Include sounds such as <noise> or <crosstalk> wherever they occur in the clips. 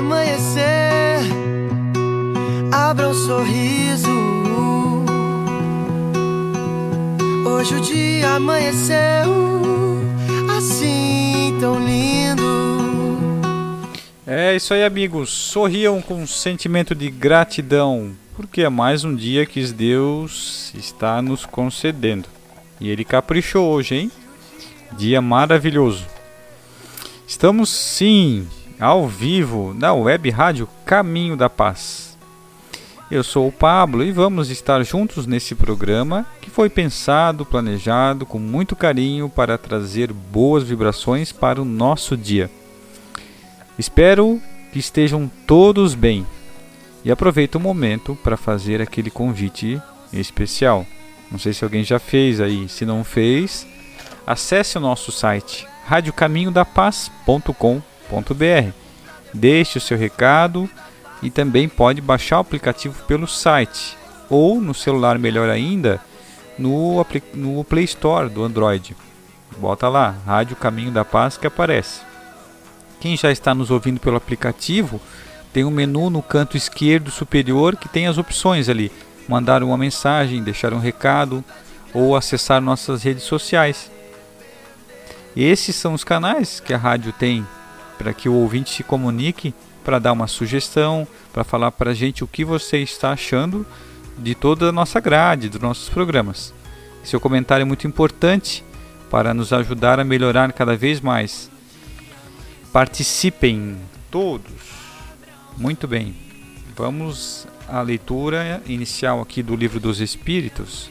Amanhecer, abra um sorriso. Hoje o dia amanheceu assim tão lindo. É isso aí, amigos. Sorriam com um sentimento de gratidão, porque é mais um dia que Deus está nos concedendo. E Ele caprichou hoje, hein? Dia maravilhoso. Estamos sim ao vivo na web rádio Caminho da Paz. Eu sou o Pablo e vamos estar juntos nesse programa que foi pensado, planejado com muito carinho para trazer boas vibrações para o nosso dia. Espero que estejam todos bem e aproveito o momento para fazer aquele convite especial. Não sei se alguém já fez aí, se não fez, acesse o nosso site radiocaminhodapaz.com.br. Deixe o seu recado e também pode baixar o aplicativo pelo site ou no celular melhor ainda no, no Play Store do Android. Bota lá, Rádio Caminho da Paz que aparece. Quem já está nos ouvindo pelo aplicativo, tem um menu no canto esquerdo superior que tem as opções ali: mandar uma mensagem, deixar um recado ou acessar nossas redes sociais. Esses são os canais que a rádio tem para que o ouvinte se comunique, para dar uma sugestão, para falar para a gente o que você está achando de toda a nossa grade, dos nossos programas. Seu comentário é muito importante para nos ajudar a melhorar cada vez mais. Participem todos. Muito bem. Vamos à leitura inicial aqui do Livro dos Espíritos.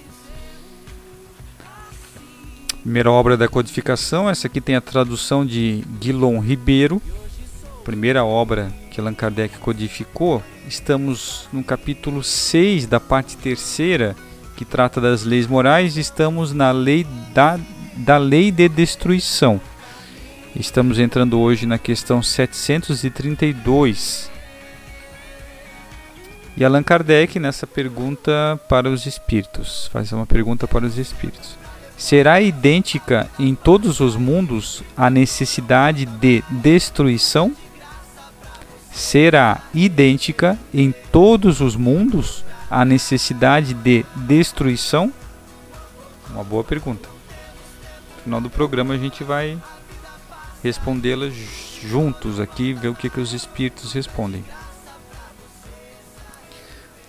Primeira obra da codificação, essa aqui tem a tradução de Guilom Ribeiro. Primeira obra que Allan Kardec codificou. Estamos no capítulo 6 da parte terceira, que trata das leis morais. Estamos na lei da, da lei de destruição. Estamos entrando hoje na questão 732. E Allan Kardec, nessa pergunta para os espíritos, faz uma pergunta para os espíritos. Será idêntica em todos os mundos a necessidade de destruição? Será idêntica em todos os mundos a necessidade de destruição? Uma boa pergunta. No final do programa a gente vai respondê-las juntos aqui, ver o que, que os espíritos respondem.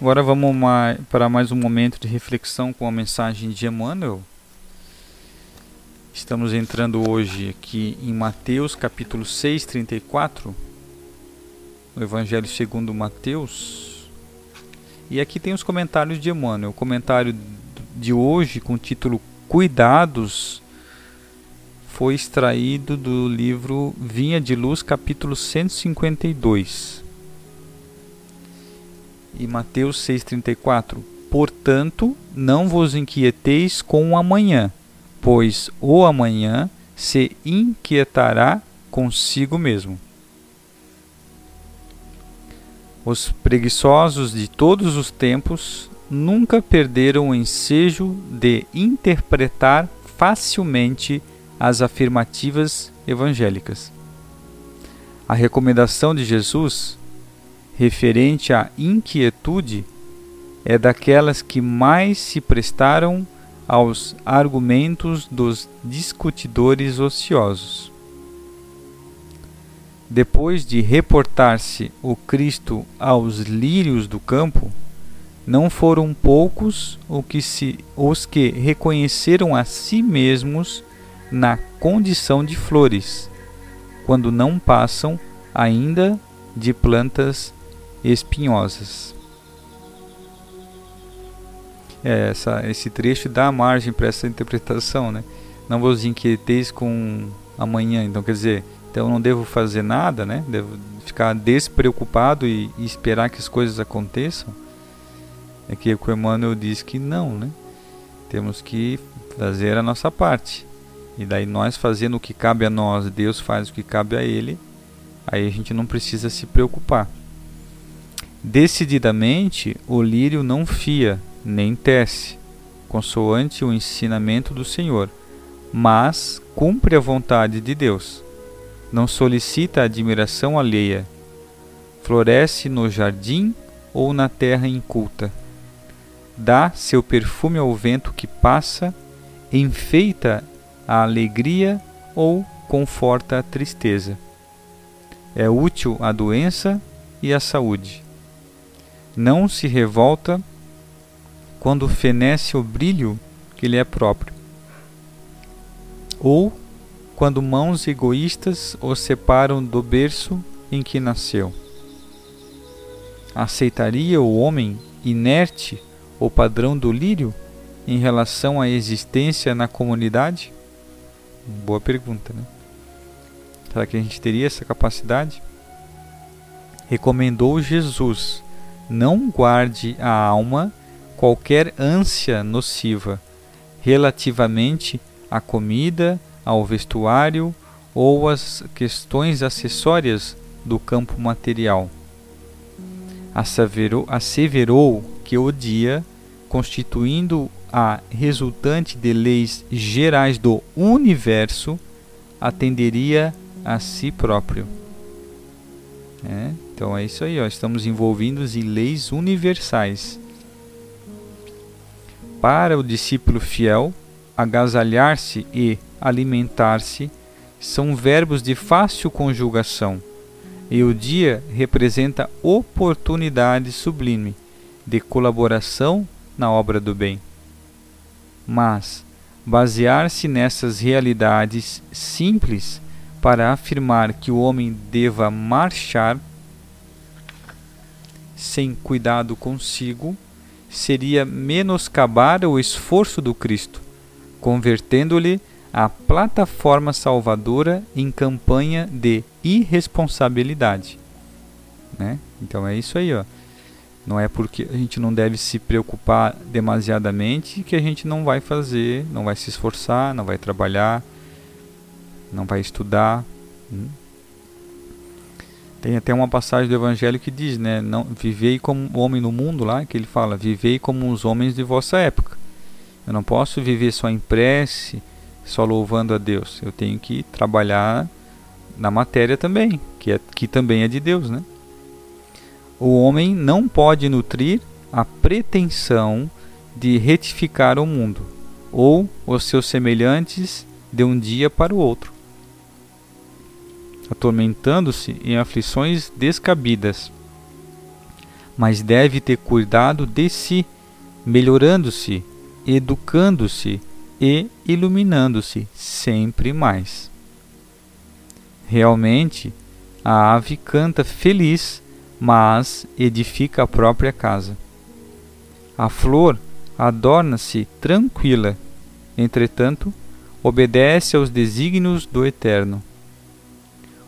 Agora vamos para mais um momento de reflexão com a mensagem de Emmanuel. Estamos entrando hoje aqui em Mateus capítulo 6, 34, o Evangelho segundo Mateus. E aqui tem os comentários de Emmanuel. O comentário de hoje com o título Cuidados foi extraído do livro Vinha de Luz, capítulo 152. E Mateus 6,34: Portanto, não vos inquieteis com o amanhã, pois o amanhã se inquietará consigo mesmo. Os preguiçosos de todos os tempos nunca perderam o ensejo de interpretar facilmente as afirmativas evangélicas. A recomendação de Jesus, referente à inquietude, é daquelas que mais se prestaram aos argumentos dos discutidores ociosos. Depois de reportar-se o Cristo aos lírios do campo, não foram poucos os que, se, os que reconheceram a si mesmos na condição de flores, quando não passam ainda de plantas espinhosas. É, essa, esse trecho dá margem para essa interpretação, né? Não vos inquieteis com amanhã, então quer dizer, então não devo fazer nada, né? Devo ficar despreocupado e, e esperar que as coisas aconteçam. É que o Emmanuel diz que não, né? Temos que fazer a nossa parte. E daí nós fazendo o que cabe a nós, Deus faz o que cabe a ele, aí a gente não precisa se preocupar. Decididamente, o lírio não fia, nem tece, consoante o ensinamento do Senhor, mas cumpre a vontade de Deus. Não solicita a admiração alheia. Floresce no jardim ou na terra inculta. Dá seu perfume ao vento que passa, enfeita a alegria ou conforta a tristeza. É útil à doença e à saúde. Não se revolta quando fenece o brilho que lhe é próprio, ou quando mãos egoístas o separam do berço em que nasceu. Aceitaria o homem inerte o padrão do lírio em relação à existência na comunidade? Boa pergunta, né? Será que a gente teria essa capacidade? Recomendou Jesus: não guarde a alma qualquer ânsia nociva relativamente à comida, ao vestuário ou às questões acessórias do campo material. Asseverou, asseverou que o dia, constituindo a resultante de leis gerais do universo, atenderia a si próprio. É, então é isso aí, ó, estamos envolvidos em leis universais para o discípulo fiel, agasalhar-se e alimentar-se são verbos de fácil conjugação, e o dia representa oportunidade sublime de colaboração na obra do bem. Mas basear-se nessas realidades simples para afirmar que o homem deva marchar sem cuidado consigo seria menoscabar o esforço do Cristo, convertendo-lhe a plataforma salvadora em campanha de irresponsabilidade. Né? Então é isso aí, ó. Não é porque a gente não deve se preocupar demasiadamente que a gente não vai fazer, não vai se esforçar, não vai trabalhar, não vai estudar. Hum? Tem até uma passagem do Evangelho que diz, né? Não, vivei como homem no mundo lá, que ele fala, vivei como os homens de vossa época. Eu não posso viver só em prece, só louvando a Deus. Eu tenho que trabalhar na matéria também, que, é, que também é de Deus, né? O homem não pode nutrir a pretensão de retificar o mundo ou os seus semelhantes de um dia para o outro atormentando-se em aflições descabidas. Mas deve ter cuidado de si, melhorando-se, educando-se e iluminando-se sempre mais. Realmente, a ave canta feliz, mas edifica a própria casa. A flor adorna-se tranquila, entretanto, obedece aos desígnios do Eterno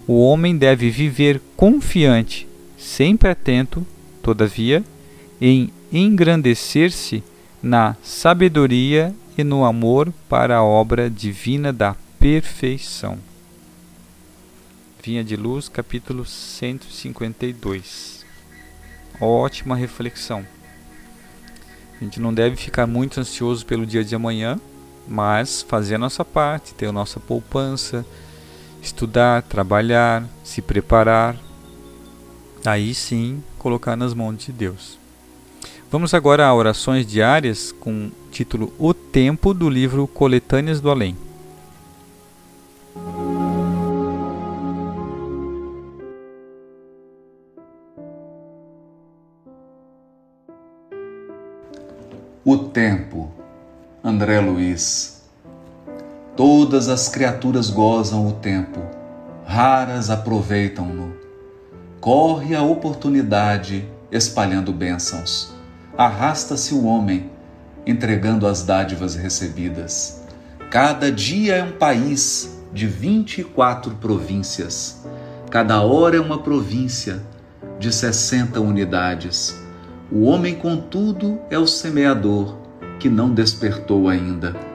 o homem deve viver confiante, sempre atento, todavia, em engrandecer-se na sabedoria e no amor para a obra divina da perfeição. Vinha de Luz, capítulo 152. Ótima reflexão. A gente não deve ficar muito ansioso pelo dia de amanhã, mas fazer a nossa parte, ter a nossa poupança, estudar, trabalhar, se preparar. Aí sim, colocar nas mãos de Deus. Vamos agora a orações diárias com o título O Tempo do livro Coletâneas do Além. O tempo, André Luiz. Todas as criaturas gozam o tempo, raras aproveitam-no. Corre a oportunidade espalhando bênçãos. Arrasta-se o homem, entregando as dádivas recebidas. Cada dia é um país de 24 províncias. Cada hora é uma província de 60 unidades. O homem, contudo, é o semeador que não despertou ainda.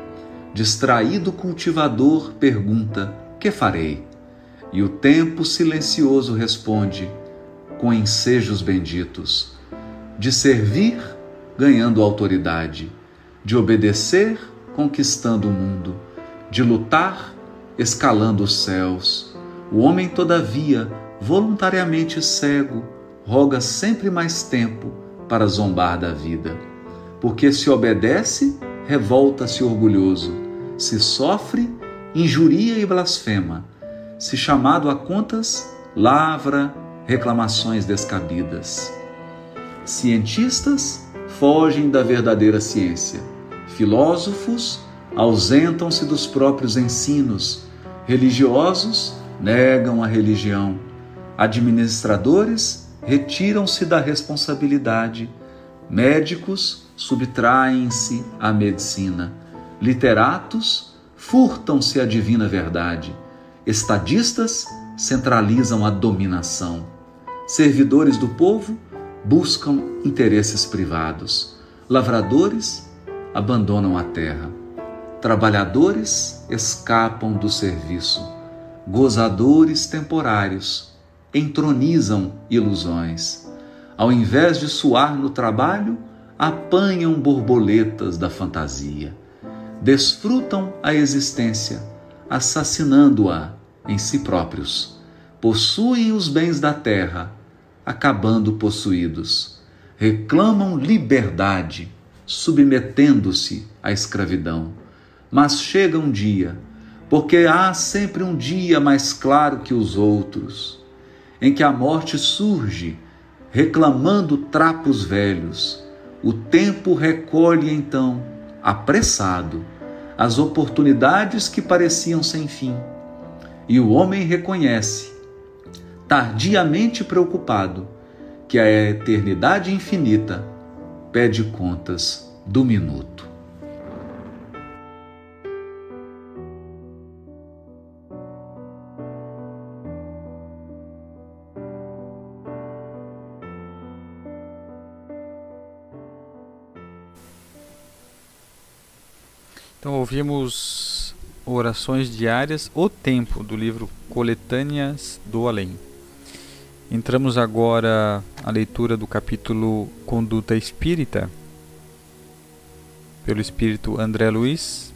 Distraído cultivador pergunta: Que farei? E o tempo silencioso responde, com ensejos benditos: De servir, ganhando autoridade, de obedecer, conquistando o mundo, de lutar, escalando os céus. O homem, todavia, voluntariamente cego, roga sempre mais tempo para zombar da vida. Porque se obedece, revolta-se orgulhoso, se sofre, injuria e blasfema, se chamado a contas, lavra reclamações descabidas. Cientistas fogem da verdadeira ciência, filósofos ausentam-se dos próprios ensinos, religiosos negam a religião, administradores retiram-se da responsabilidade, médicos subtraem-se à medicina, literatos furtam-se à divina verdade, estadistas centralizam a dominação, servidores do povo buscam interesses privados, lavradores abandonam a terra, trabalhadores escapam do serviço, gozadores temporários entronizam ilusões. Ao invés de suar no trabalho, apanham borboletas da fantasia. Desfrutam a existência, assassinando-a em si próprios. Possuem os bens da terra, acabando possuídos. Reclamam liberdade, submetendo-se à escravidão. Mas chega um dia, porque há sempre um dia mais claro que os outros em que a morte surge, reclamando trapos velhos. O tempo recolhe então, apressado, as oportunidades que pareciam sem fim. E o homem reconhece, tardiamente preocupado, que a eternidade infinita pede contas do minuto. Então ouvimos orações diárias, o tempo do livro Coletâneas do Além. Entramos agora à leitura do capítulo Conduta Espírita, pelo espírito André Luiz.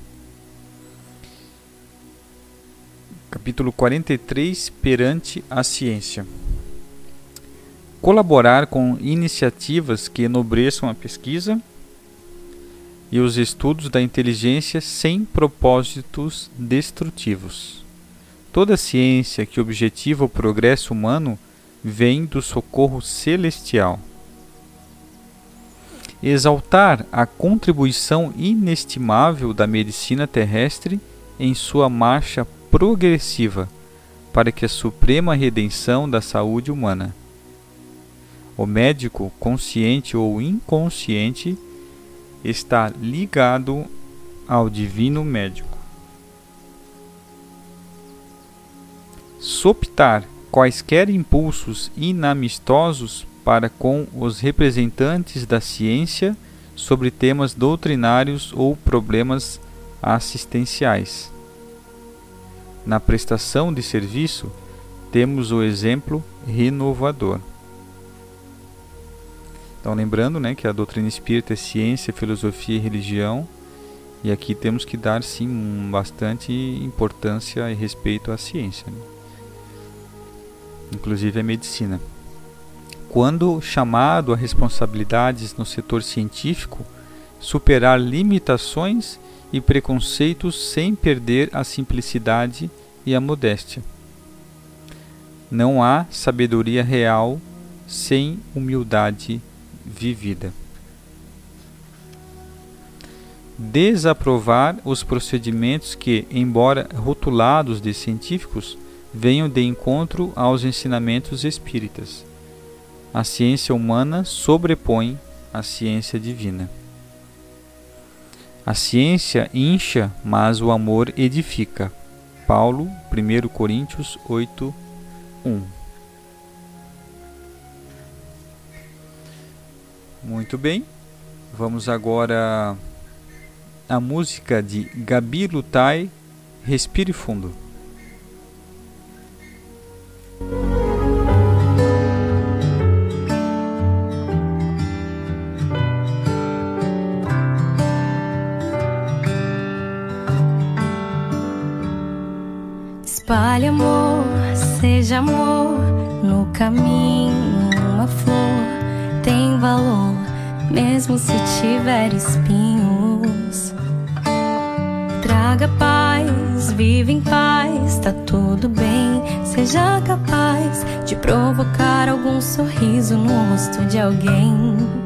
Capítulo 43 Perante a Ciência. Colaborar com iniciativas que enobreçam a pesquisa e os estudos da inteligência sem propósitos destrutivos. Toda ciência que objetiva o progresso humano vem do socorro celestial. Exaltar a contribuição inestimável da medicina terrestre em sua marcha progressiva para que a suprema redenção da saúde humana. O médico, consciente ou inconsciente, está ligado ao divino médico. Soptar quaisquer impulsos inamistosos para com os representantes da ciência sobre temas doutrinários ou problemas assistenciais. Na prestação de serviço, temos o exemplo renovador. Então, lembrando né, que a doutrina espírita é ciência, filosofia e religião, e aqui temos que dar sim bastante importância e respeito à ciência, né? inclusive à medicina. Quando chamado a responsabilidades no setor científico, superar limitações e preconceitos sem perder a simplicidade e a modéstia. Não há sabedoria real sem humildade vivida. Desaprovar os procedimentos que, embora rotulados de científicos, venham de encontro aos ensinamentos espíritas. A ciência humana sobrepõe a ciência divina. A ciência incha, mas o amor edifica. Paulo, 1 Coríntios 8, 1. Muito bem, vamos agora à música de Gabi Lutai, Respire Fundo. Espalhe amor, seja amor no caminho. Uma flor mesmo se tiver espinhos. Traga paz, vive em paz, tá tudo bem. Seja capaz de provocar algum sorriso no rosto de alguém.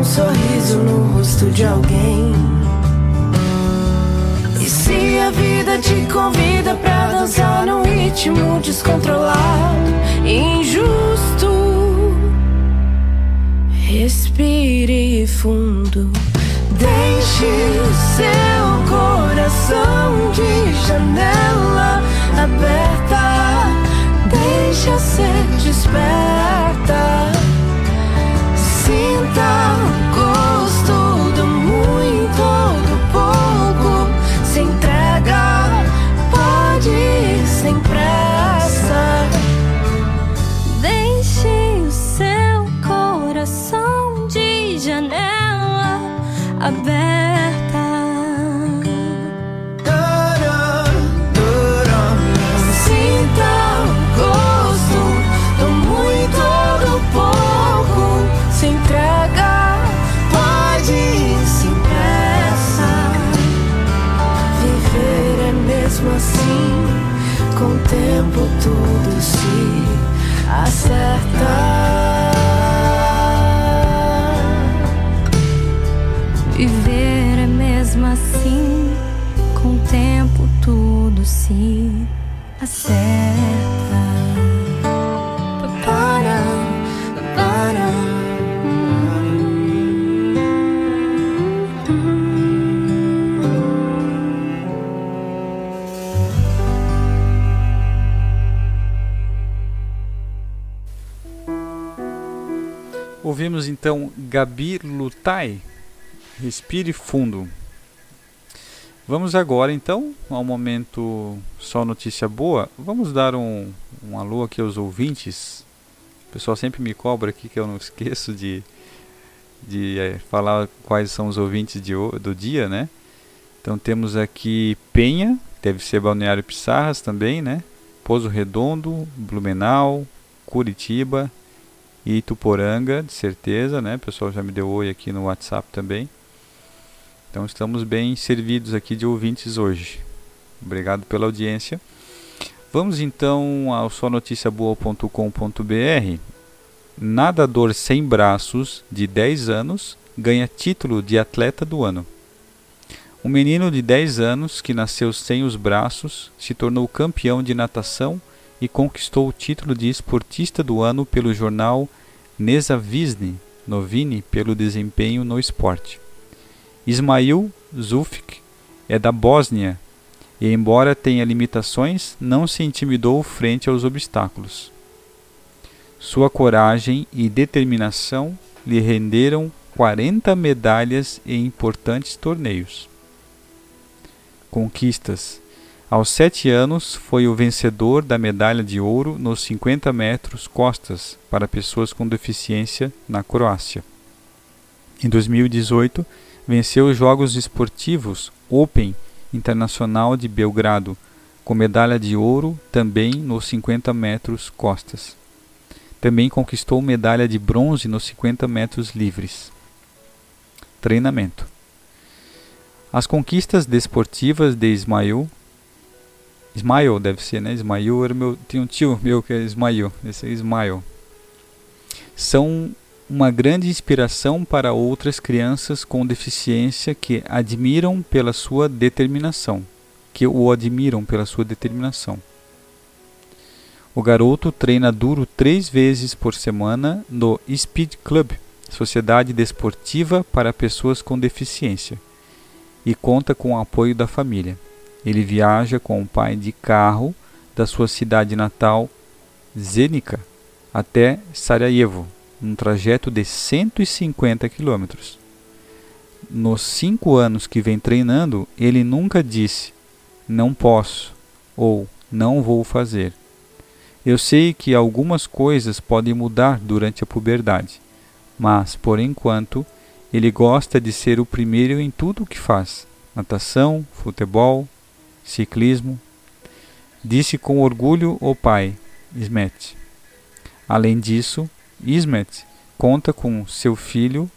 Algum sorriso no rosto de alguém. E se a vida te convida pra dançar num ritmo descontrolado, injusto, respire fundo. Deixe o seu coração de janela aberta. Deixa ser desperta. Sinta Gabi Lutai, Respire Fundo. Vamos agora então ao momento só notícia boa. Vamos dar um, um alô aqui aos ouvintes. O pessoal sempre me cobra aqui que eu não <laughs> esqueço de, de é, falar quais são os ouvintes de, do dia, né? Então temos aqui Penha, deve ser Balneário Pissarras também, né? Pouso Redondo, Blumenau, Curitiba e Ituporanga, de certeza, né? O pessoal já me deu oi aqui no WhatsApp também. Então estamos bem servidos aqui de ouvintes hoje. Obrigado pela audiência. Vamos então ao sonoticiaboa.com.br. Nadador sem braços de 10 anos ganha título de atleta do ano. Um menino de 10 anos que nasceu sem os braços se tornou campeão de natação e conquistou o título de esportista do ano pelo jornal Nezavisny Novini pelo desempenho no esporte. Ismail Zulfik é da Bósnia e, embora tenha limitações, não se intimidou frente aos obstáculos. Sua coragem e determinação lhe renderam 40 medalhas em importantes torneios. Conquistas. Aos sete anos, foi o vencedor da medalha de ouro nos 50 metros costas para pessoas com deficiência na Croácia. Em 2018, venceu os Jogos Esportivos Open Internacional de Belgrado, com medalha de ouro também nos 50 metros costas. Também conquistou medalha de bronze nos 50 metros livres. Treinamento. As conquistas desportivas de Ismail Ismail deve ser, né? Ismail era meu. Tinha um tio meu que é Ismail. Esse é Ismail. São uma grande inspiração para outras crianças com deficiência que admiram pela sua determinação, que o admiram pela sua determinação. O garoto treina duro três vezes por semana no Speed Club, Sociedade Desportiva para Pessoas com Deficiência, e conta com o apoio da família. Ele viaja com o pai de carro da sua cidade natal, Zenica, até Sarajevo, num trajeto de 150 quilômetros. Nos cinco anos que vem treinando, ele nunca disse não posso ou não vou fazer. Eu sei que algumas coisas podem mudar durante a puberdade, mas, por enquanto, ele gosta de ser o primeiro em tudo o que faz: natação, futebol, ciclismo. Disse com orgulho o pai, Smet. Além disso, Ismet conta com seu filho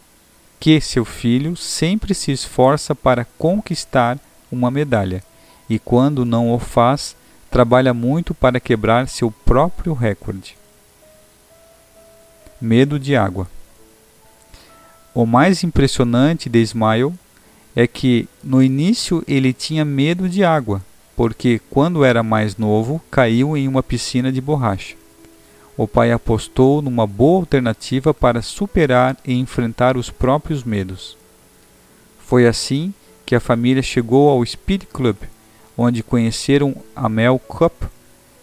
que seu filho sempre se esforça para conquistar uma medalha e quando não o faz, trabalha muito para quebrar seu próprio recorde. Medo de água. O mais impressionante de Ismael é que no início ele tinha medo de água, porque quando era mais novo caiu em uma piscina de borracha o pai apostou numa boa alternativa para superar e enfrentar os próprios medos. Foi assim que a família chegou ao Speed Club, onde conheceram Amel Cup,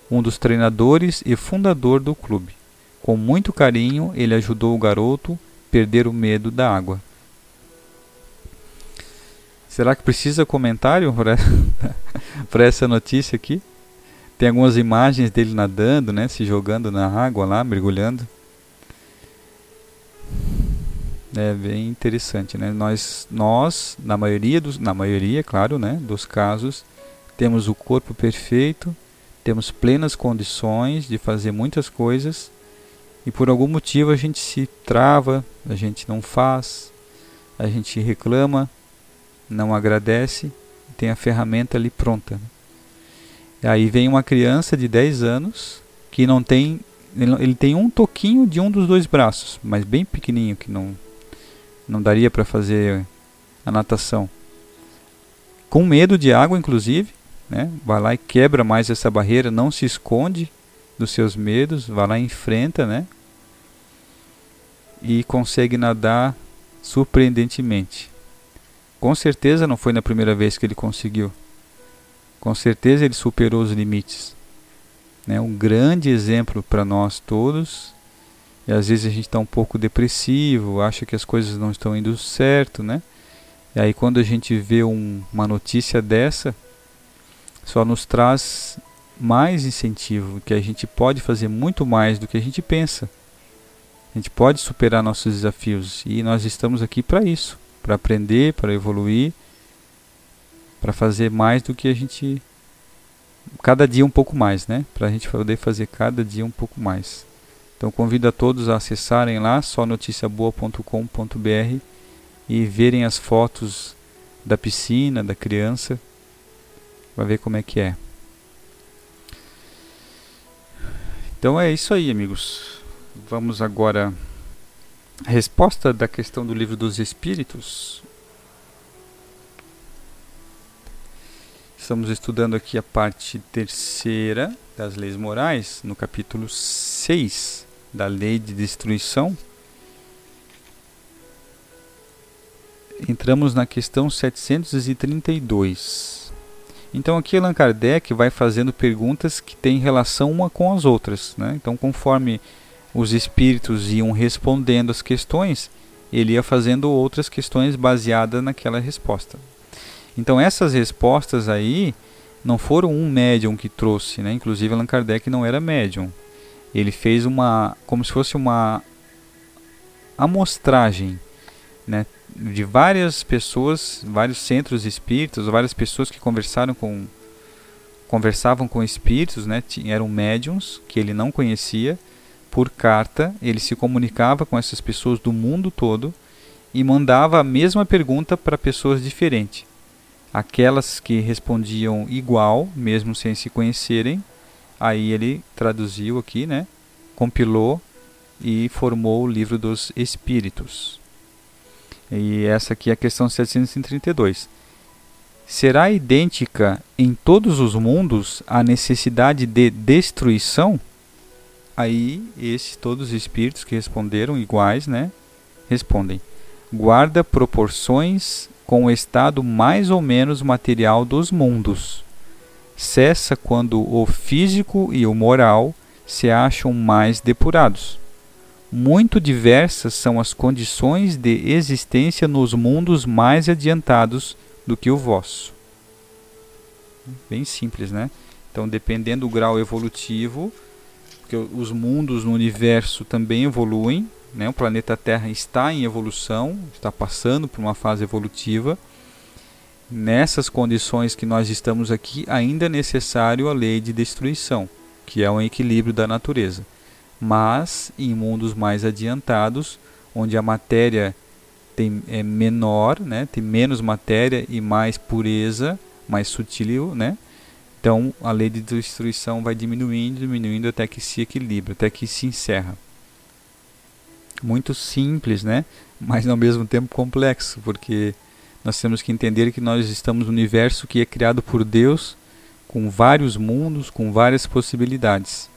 um dos treinadores e fundador do clube. Com muito carinho, ele ajudou o garoto a perder o medo da água. Será que precisa comentário para <laughs> essa notícia aqui? Tem algumas imagens dele nadando, né? Se jogando na água lá, mergulhando. É bem interessante, né? Nós, nós na maioria dos, na maioria, claro, né, dos casos, temos o corpo perfeito, temos plenas condições de fazer muitas coisas e por algum motivo a gente se trava, a gente não faz, a gente reclama, não agradece, tem a ferramenta ali pronta. Aí vem uma criança de 10 anos que não tem. Ele tem um toquinho de um dos dois braços, mas bem pequenininho, que não, não daria para fazer a natação. Com medo de água, inclusive, né? vai lá e quebra mais essa barreira, não se esconde dos seus medos, vai lá e enfrenta, né? E consegue nadar surpreendentemente. Com certeza não foi na primeira vez que ele conseguiu. Com certeza ele superou os limites. Né? Um grande exemplo para nós todos E às vezes a gente está um pouco depressivo, acha que as coisas não estão indo certo, né? E aí quando a gente vê um, uma notícia dessa, só nos traz mais incentivo, que a gente pode fazer muito mais do que a gente pensa. A gente pode superar nossos desafios e nós estamos aqui para isso, para aprender, para evoluir, para fazer mais do que a gente cada dia um pouco mais, né? Para a gente poder fazer cada dia um pouco mais. Então convido a todos a acessarem lá só noticiaboa.com.br e verem as fotos da piscina, da criança, para ver como é que é. Então é isso aí, amigos. Vamos agora a resposta da questão do livro dos Espíritos. Estamos estudando aqui a parte terceira das leis morais, no capítulo 6 da lei de destruição. Entramos na questão 732. Então aqui Allan Kardec vai fazendo perguntas que têm relação uma com as outras. Né? Então conforme os espíritos iam respondendo as questões, ele ia fazendo outras questões baseadas naquela resposta. Então essas respostas aí não foram um médium que trouxe, né? Inclusive Allan Kardec não era médium. Ele fez uma como se fosse uma amostragem, né, de várias pessoas, vários centros espíritas, várias pessoas que conversaram com conversavam com espíritos, né, eram médiums que ele não conhecia por carta, ele se comunicava com essas pessoas do mundo todo e mandava a mesma pergunta para pessoas diferentes. Aquelas que respondiam igual, mesmo sem se conhecerem, aí ele traduziu aqui, né? Compilou e formou o livro dos Espíritos. E essa aqui é a questão 732. Será idêntica em todos os mundos a necessidade de destruição? Aí, esses todos os espíritos que responderam iguais, né? Respondem: guarda proporções com o estado mais ou menos material dos mundos. Cessa quando o físico e o moral se acham mais depurados. Muito diversas são as condições de existência nos mundos mais adiantados do que o vosso. Bem simples, né? Então, dependendo do grau evolutivo, porque os mundos no universo também evoluem, né? O planeta Terra está em evolução, está passando por uma fase evolutiva. Nessas condições que nós estamos aqui, ainda é necessário a lei de destruição, que é um equilíbrio da natureza. Mas em mundos mais adiantados, onde a matéria tem, é menor, né? tem menos matéria e mais pureza, mais sutil, né? Então a lei de destruição vai diminuindo, diminuindo até que se equilibra, até que se encerra. Muito simples, né? Mas ao mesmo tempo complexo, porque nós temos que entender que nós estamos no universo que é criado por Deus, com vários mundos, com várias possibilidades.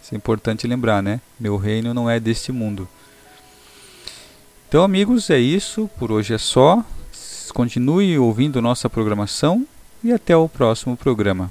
Isso é importante lembrar, né? Meu reino não é deste mundo. Então, amigos, é isso. Por hoje é só. Continue ouvindo nossa programação e até o próximo programa.